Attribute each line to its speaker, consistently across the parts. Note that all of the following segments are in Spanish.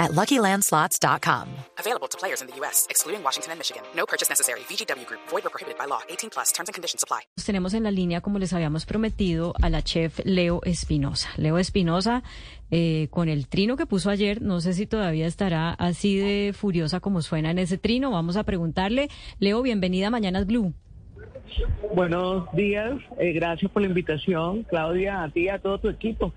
Speaker 1: at LuckyLandSlots.com.
Speaker 2: Available to players in the U.S., excluding Washington and Michigan. No purchase necessary. VGW Group. Void or prohibited by law. 18 plus. Terms and conditions apply.
Speaker 3: Tenemos en la línea, como les habíamos prometido, a la chef Leo Espinosa. Leo Espinosa, eh, con el trino que puso ayer, no sé si todavía estará así de furiosa como suena en ese trino. Vamos a preguntarle. Leo, bienvenida a Mañanas Blue.
Speaker 4: Buenos días, eh, gracias por la invitación, Claudia, a ti y a todo tu equipo.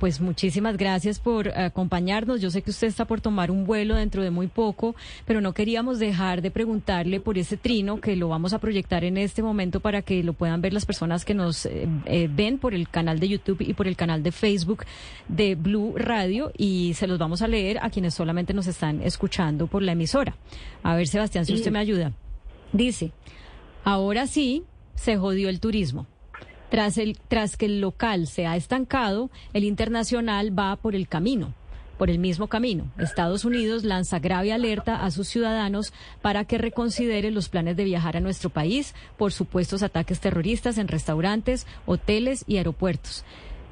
Speaker 3: Pues muchísimas gracias por acompañarnos. Yo sé que usted está por tomar un vuelo dentro de muy poco, pero no queríamos dejar de preguntarle por ese trino que lo vamos a proyectar en este momento para que lo puedan ver las personas que nos eh, eh, ven por el canal de YouTube y por el canal de Facebook de Blue Radio y se los vamos a leer a quienes solamente nos están escuchando por la emisora. A ver, Sebastián, si usted me ayuda. Dice, ahora sí se jodió el turismo. Tras, el, tras que el local se ha estancado, el internacional va por el camino, por el mismo camino. Estados Unidos lanza grave alerta a sus ciudadanos para que reconsideren los planes de viajar a nuestro país por supuestos ataques terroristas en restaurantes, hoteles y aeropuertos.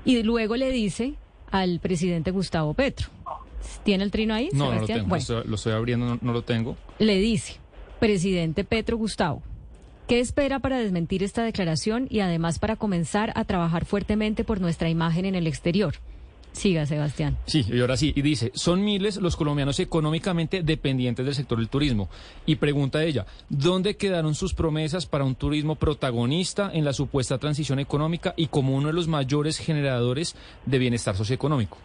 Speaker 3: Y luego le dice al presidente Gustavo Petro. ¿Tiene el trino ahí?
Speaker 5: No, no lo tengo.
Speaker 3: Bueno,
Speaker 5: Lo, estoy, lo estoy abriendo, no, no lo tengo.
Speaker 3: le dice, presidente Petro Gustavo, ¿qué espera para desmentir esta declaración y además para comenzar a trabajar fuertemente por nuestra imagen en el exterior? Siga, Sebastián.
Speaker 5: Sí, y ahora sí. Y dice, son miles los colombianos económicamente dependientes del sector del turismo. Y pregunta ella, ¿dónde quedaron sus promesas para un turismo protagonista en la supuesta transición económica y como uno de los mayores generadores de bienestar socioeconómico?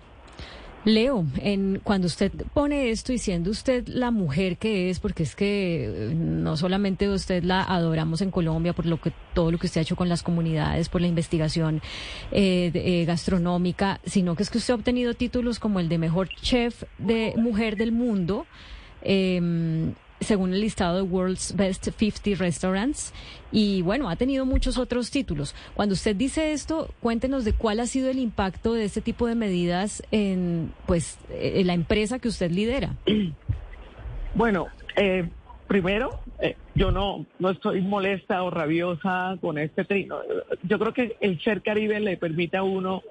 Speaker 3: Leo, en, cuando usted pone esto y siendo usted la mujer que es, porque es que eh, no solamente usted la adoramos en Colombia por lo que todo lo que usted ha hecho con las comunidades, por la investigación eh, eh, gastronómica, sino que es que usted ha obtenido títulos como el de mejor chef de mujer del mundo. em, según el listado de World's Best 50 Restaurants. Y bueno, ha tenido muchos otros títulos. Cuando usted dice esto, cuéntenos de cuál ha sido el impacto de este tipo de medidas en, pues, eh, la empresa que usted lidera.
Speaker 4: Bueno, eh, primero, eh, yo no, no estoy molesta o rabiosa con este trino. Yo creo que el ser caribe le permite a uno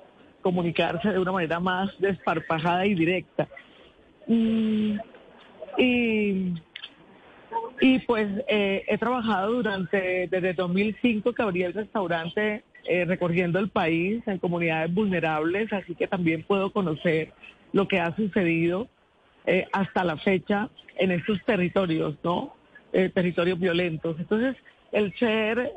Speaker 4: comunicarse de una manera más desparpajada y directa. Mm, y, y pues eh, he trabajado durante, desde 2005 que abrí el restaurante eh, recorriendo el país en comunidades vulnerables, así que también puedo conocer lo que ha sucedido eh, hasta la fecha en estos territorios, ¿no? Eh, territorios violentos. Entonces, el ser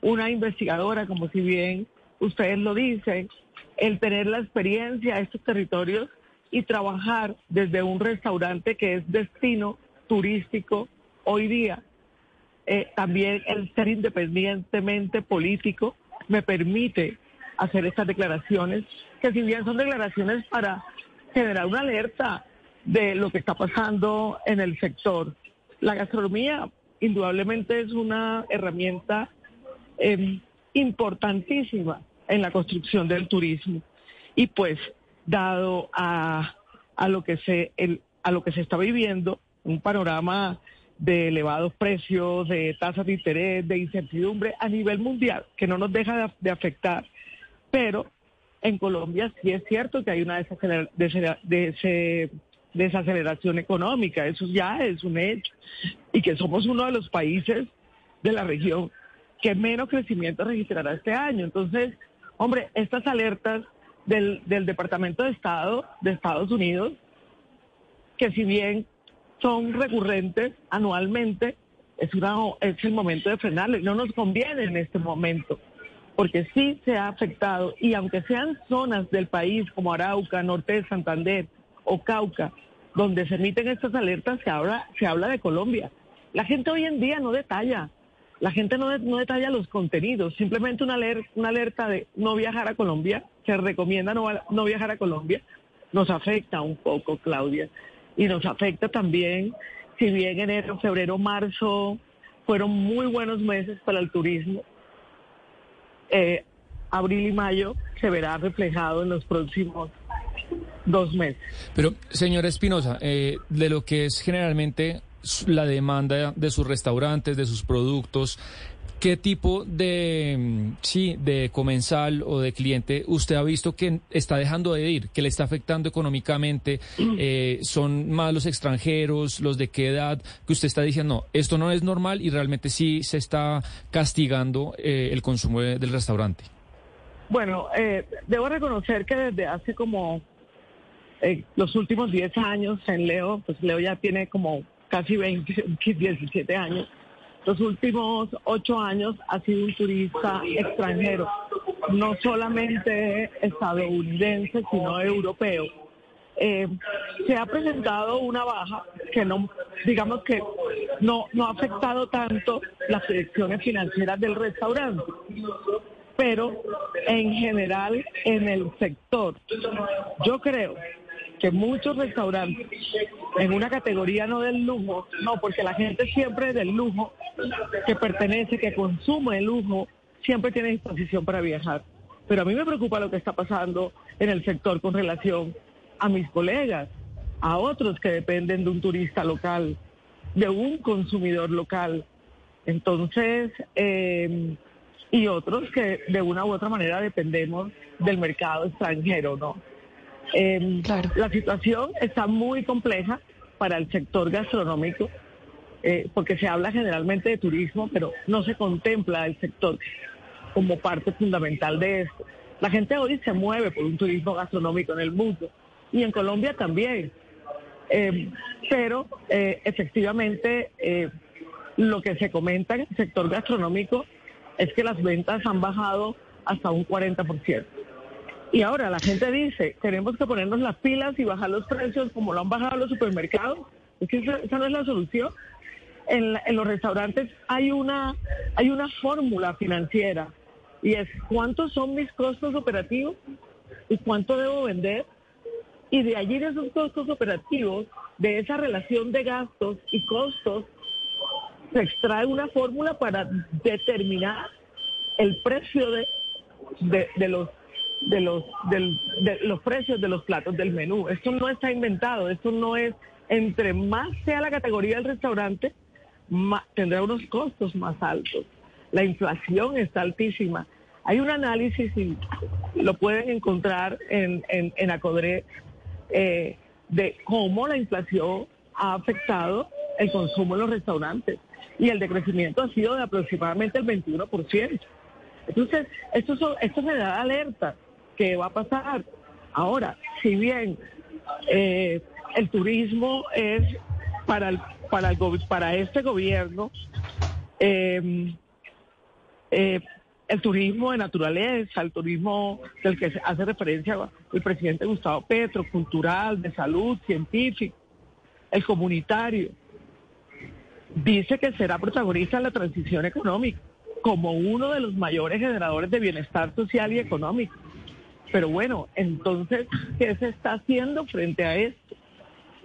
Speaker 4: una investigadora, como si bien ustedes lo dicen, el tener la experiencia de estos territorios y trabajar desde un restaurante que es destino turístico hoy día, eh, también el ser independientemente político me permite hacer estas declaraciones, que si bien son declaraciones para generar una alerta de lo que está pasando en el sector. La gastronomía indudablemente es una herramienta eh, importantísima en la construcción del turismo y pues dado a, a lo que se el- a lo que se está viviendo un panorama de elevados precios, de tasas de interés, de incertidumbre a nivel mundial, que no nos deja de, afectar. Pero en Colombia sí es cierto que hay una desaceleración económica, eso ya es un hecho, y que somos uno de los países de la región que menos crecimiento registrará este año. Entonces, hombre, estas alertas del, del Departamento de Estado de Estados Unidos, que si bien son recurrentes anualmente, es, una, es el momento de frenarle. No nos conviene en este momento, porque sí se ha afectado, y aunque sean zonas del país como Arauca, Norte de Santander o Cauca, donde se emiten estas alertas, se habla, se habla de Colombia. La gente hoy en día no detalla, la gente no, no detalla los contenidos, simplemente una, aler- una alerta de no viajar a Colombia, se recomienda no, no viajar a Colombia, nos afecta un poco, Claudia, y nos afecta también, si bien enero, febrero, marzo fueron muy buenos meses para el turismo. Eh, abril y mayo se verá reflejado en los próximos dos meses.
Speaker 5: Pero, señora Espinosa, eh, de lo que es generalmente la demanda de sus restaurantes, de sus productos, ¿Qué tipo de, mm, sí, de comensal o de cliente usted ha visto que está dejando de ir, que le está afectando económicamente? Eh, ¿Son más los extranjeros, los de qué edad? Que usted está diciendo, no, esto no es normal y realmente sí se está castigando eh, el consumo del restaurante.
Speaker 4: Bueno, eh, debo reconocer que desde hace como los últimos 10 años en Leo, pues Leo ya tiene como casi 20, 17 años los últimos ocho años ha sido un turista extranjero, no solamente estadounidense, sino europeo. Eh, se ha presentado una baja que no, digamos que no, no ha afectado tanto las proyecciones financieras del restaurante, pero en general en el sector. Yo creo que muchos restaurantes en una categoría no del lujo, no, porque la gente siempre del lujo, que pertenece, que consume el lujo, siempre tiene disposición para viajar. Pero a mí me preocupa lo que está pasando en el sector con relación a mis colegas, a otros que dependen de un turista local, de un consumidor local. Entonces, eh, y otros que de una u otra manera dependemos del mercado extranjero, ¿no? Eh, La situación está muy compleja para el sector gastronómico, eh, porque se habla generalmente de turismo, pero no se contempla el sector como parte fundamental de esto. La gente hoy se mueve por un turismo gastronómico en el mundo y en Colombia también. Eh, pero eh, efectivamente lo que se comenta en el sector gastronómico es que las ventas han bajado hasta un 40%. Y ahora la gente dice, tenemos que ponernos las pilas y bajar los precios como lo han bajado los supermercados. Es que esa, no es la solución. En, los restaurantes hay una, hay una fórmula financiera y es cuántos son mis costos operativos y cuánto debo vender. Y de allí de esos costos operativos, de esa relación de gastos y costos, se extrae una fórmula para determinar el precio de, de los de los, de los precios de los platos del menú. Esto no está inventado, esto no es, entre más sea la categoría del restaurante, tendrá unos costos más altos. La inflación está altísima. Hay un análisis, y lo pueden encontrar en, en, en Acodre, eh, de cómo la inflación ha afectado el consumo en los restaurantes. Y el decrecimiento ha sido de aproximadamente el 21%. Entonces, esto, esto me da alerta qué va a pasar. Ahora, si bien eh, el turismo es para el, para el, para este gobierno em, eh, el turismo de naturaleza, el turismo del que hace referencia el presidente Gustavo Petro, cultural, de salud, científico, el comunitario, dice que será protagonista en la transición económica como uno de los mayores generadores de bienestar social y económico. Pero bueno, entonces, ¿qué se está haciendo frente a esto?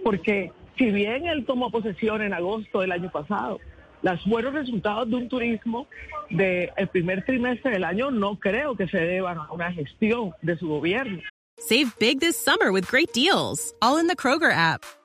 Speaker 4: Porque si bien él tomó posesión en agosto del año pasado, los buenos resultados de un turismo del primer trimestre del año no creo que se deban a una gestión de su gobierno.
Speaker 6: Save big this summer with great deals, all in the Kroger app.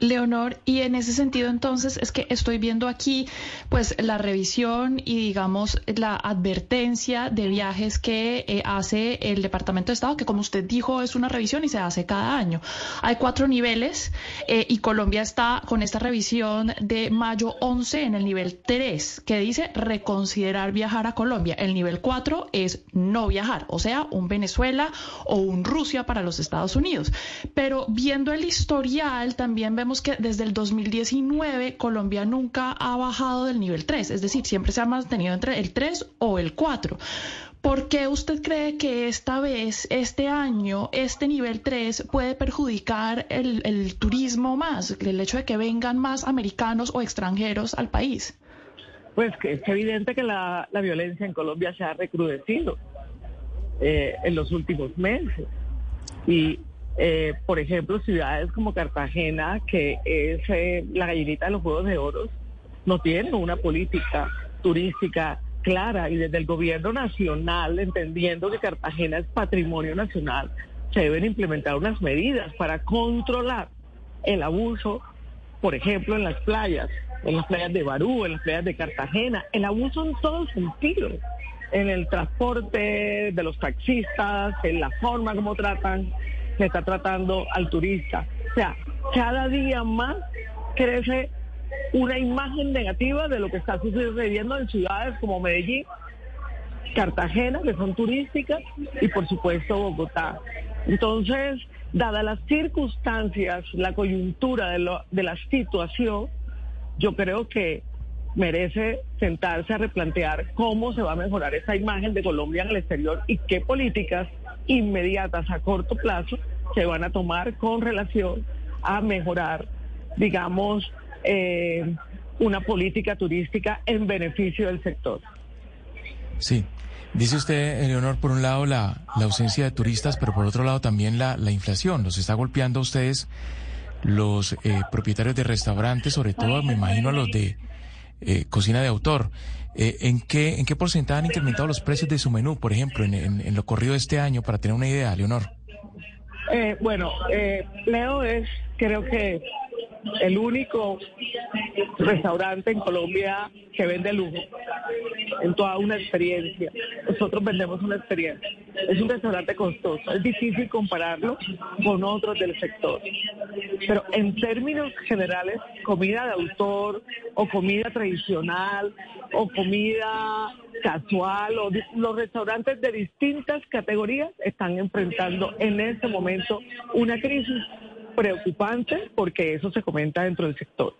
Speaker 7: Leonor, y en ese sentido entonces es que estoy viendo aquí pues la revisión y digamos la advertencia de viajes que eh, hace el Departamento de Estado, que como usted dijo es una revisión y se hace cada año. Hay cuatro niveles eh, y Colombia está con esta revisión de mayo 11 en el nivel 3, que dice reconsiderar viajar a Colombia. El nivel 4 es no viajar, o sea, un Venezuela o un Rusia para los Estados Unidos. Pero viendo el historial también vemos que desde el 2019 Colombia nunca ha bajado del nivel 3, es decir, siempre se ha mantenido entre el 3 o el 4. ¿Por qué usted cree que esta vez, este año, este nivel 3 puede perjudicar el, turismo más, el hecho de que vengan más americanos o extranjeros al país?
Speaker 4: Pues es evidente que la, violencia en Colombia se ha recrudecido eh, en los últimos meses. Y, eh, por ejemplo, ciudades como Cartagena, que es eh, la gallinita de los Juegos de Oro, no tienen una política turística clara y desde el gobierno nacional, entendiendo que Cartagena es patrimonio nacional, se deben implementar unas medidas para controlar el abuso, por ejemplo, en las playas, en las playas de Barú, en las playas de Cartagena, el abuso en todo sentido, en el transporte de los taxistas, en la forma como tratan, se está tratando al turista. O sea, cada día más crece una imagen negativa de lo que está sucediendo en ciudades como Medellín, Cartagena, que son turísticas, y por supuesto Bogotá. Entonces, dadas las circunstancias, la coyuntura de, de la situación, yo creo que merece sentarse a replantear cómo se va a mejorar esa imagen de Colombia en el exterior y qué políticas inmediatas a corto plazo se van a tomar con relación a mejorar, digamos, eh, una política turística en beneficio del sector.
Speaker 8: Sí. Dice usted, Eleonor, por un lado la, ausencia de turistas, pero por otro lado también la, la inflación. Los está golpeando a ustedes los eh, propietarios de restaurantes, sobre todo me imagino a los de eh, cocina de autor. ¿en, qué, ¿En qué porcentaje han incrementado los precios de su menú, por ejemplo, en, lo corrido de este año, para tener una idea, Leonor?
Speaker 4: bueno, Leo es, creo que el único restaurante en Colombia que vende lujo, en toda una experiencia. Nosotros vendemos una experiencia. Es un restaurante costoso, es difícil compararlo con otros del sector. Pero en términos generales, comida de autor o comida tradicional o comida casual o los restaurantes de distintas categorías están enfrentando en este momento una crisis preocupante porque eso se comenta dentro del sector.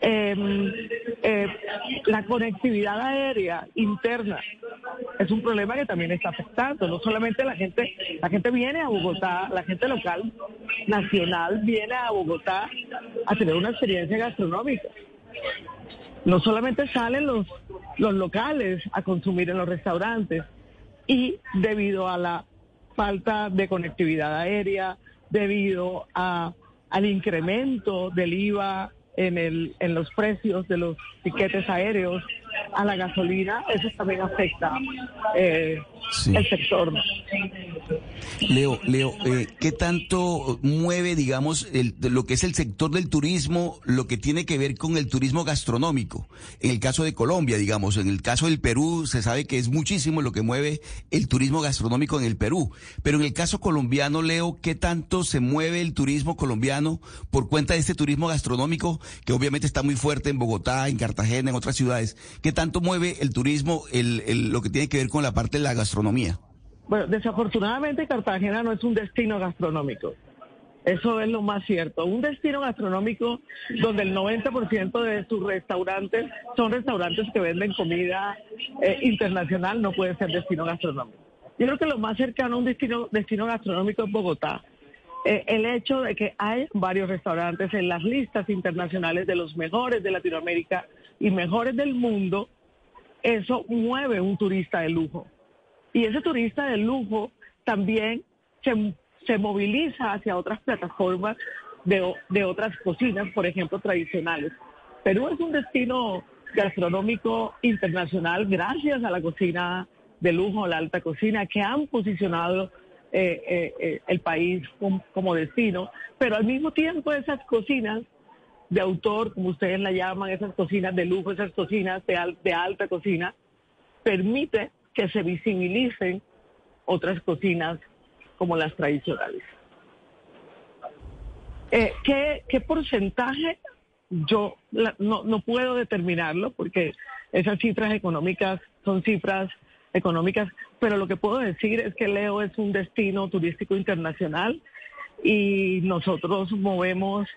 Speaker 4: Em, eh, la conectividad aérea interna es un problema que también está afectando. No solamente la gente, la gente viene a Bogotá, la gente local, nacional, viene a Bogotá a tener una experiencia gastronómica. No solamente salen los, los locales a consumir en los restaurantes y debido a la falta de conectividad aérea, debido a, al incremento del IVA en, el, en los precios de los tiquetes aéreos, a la gasolina, eso también afecta eh, el sector.
Speaker 9: Leo, Leo, eh, ¿qué tanto mueve, digamos, el, lo que es el sector del turismo, lo que tiene que ver con el turismo gastronómico? En el caso de Colombia, digamos, en el caso del Perú, se sabe que es muchísimo lo que mueve el turismo gastronómico en el Perú. Pero en el caso colombiano, Leo, ¿qué tanto se mueve el turismo colombiano por cuenta de este turismo gastronómico, que obviamente está muy fuerte en Bogotá, en Cartagena, en otras ciudades? ¿Qué tanto mueve el turismo, el, lo que tiene que ver con la parte de la gastronomía?
Speaker 4: Bueno, desafortunadamente Cartagena no es un destino gastronómico. Eso es lo más cierto. Un destino gastronómico donde el 90% de sus restaurantes son restaurantes que venden comida eh, internacional no puede ser destino gastronómico. Yo creo que lo más cercano a un destino, destino gastronómico es Bogotá. Eh, el hecho de que hay varios restaurantes en las listas internacionales de los mejores de Latinoamérica y mejores del mundo, eso mueve un turista de lujo. Y ese turista de lujo también se, moviliza hacia otras plataformas de, de otras cocinas, por ejemplo, tradicionales. Perú es un destino gastronómico internacional gracias a la cocina de lujo, la alta cocina, que han posicionado eh, eh, eh, el país como, destino, pero al mismo tiempo esas cocinas de autor, como ustedes la llaman, esas cocinas de lujo, esas cocinas de, de alta cocina, permite que se visibilicen otras cocinas como las tradicionales. Eh, ¿qué, porcentaje? Yo no, no puedo determinarlo porque esas cifras económicas son cifras económicas, pero lo que puedo decir es que Leo es un destino turístico internacional y nosotros movemos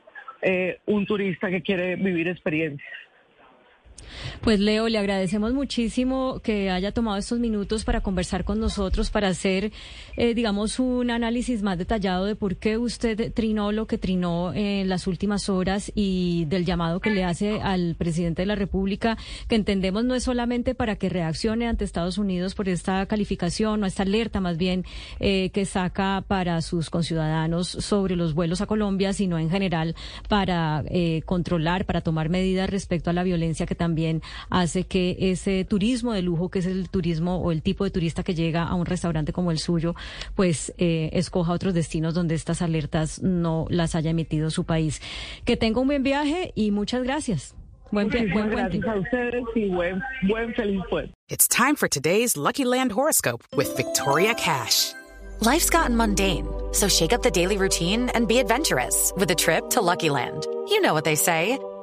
Speaker 4: eh, un turista que quiere vivir experiencias.
Speaker 3: Pues Leo, le agradecemos muchísimo que haya tomado estos minutos para conversar con nosotros, para hacer, eh, digamos, un análisis más detallado de por qué usted trinó lo que trinó en las últimas horas y del llamado que le hace al presidente de la República, que entendemos no es solamente para que reaccione ante Estados Unidos por esta calificación o esta alerta más bien eh, que saca para sus conciudadanos sobre los vuelos a Colombia, sino en general para eh, controlar, para tomar medidas respecto a la violencia que también también hace que ese turismo de lujo, que es el turismo o el tipo de turista que llega a un restaurante como el suyo, pues eh, escoja otros destinos donde estas alertas no las haya emitido su país. Que tenga un buen viaje y muchas gracias.
Speaker 4: Buen, buen, buen gracias a ustedes y buen, buen feliz puente.
Speaker 2: It's time for today's Lucky Land horoscope with Victoria Cash.
Speaker 1: Life's gotten mundane, so shake up the daily routine and be adventurous with a trip to Lucky Land. You know what they say.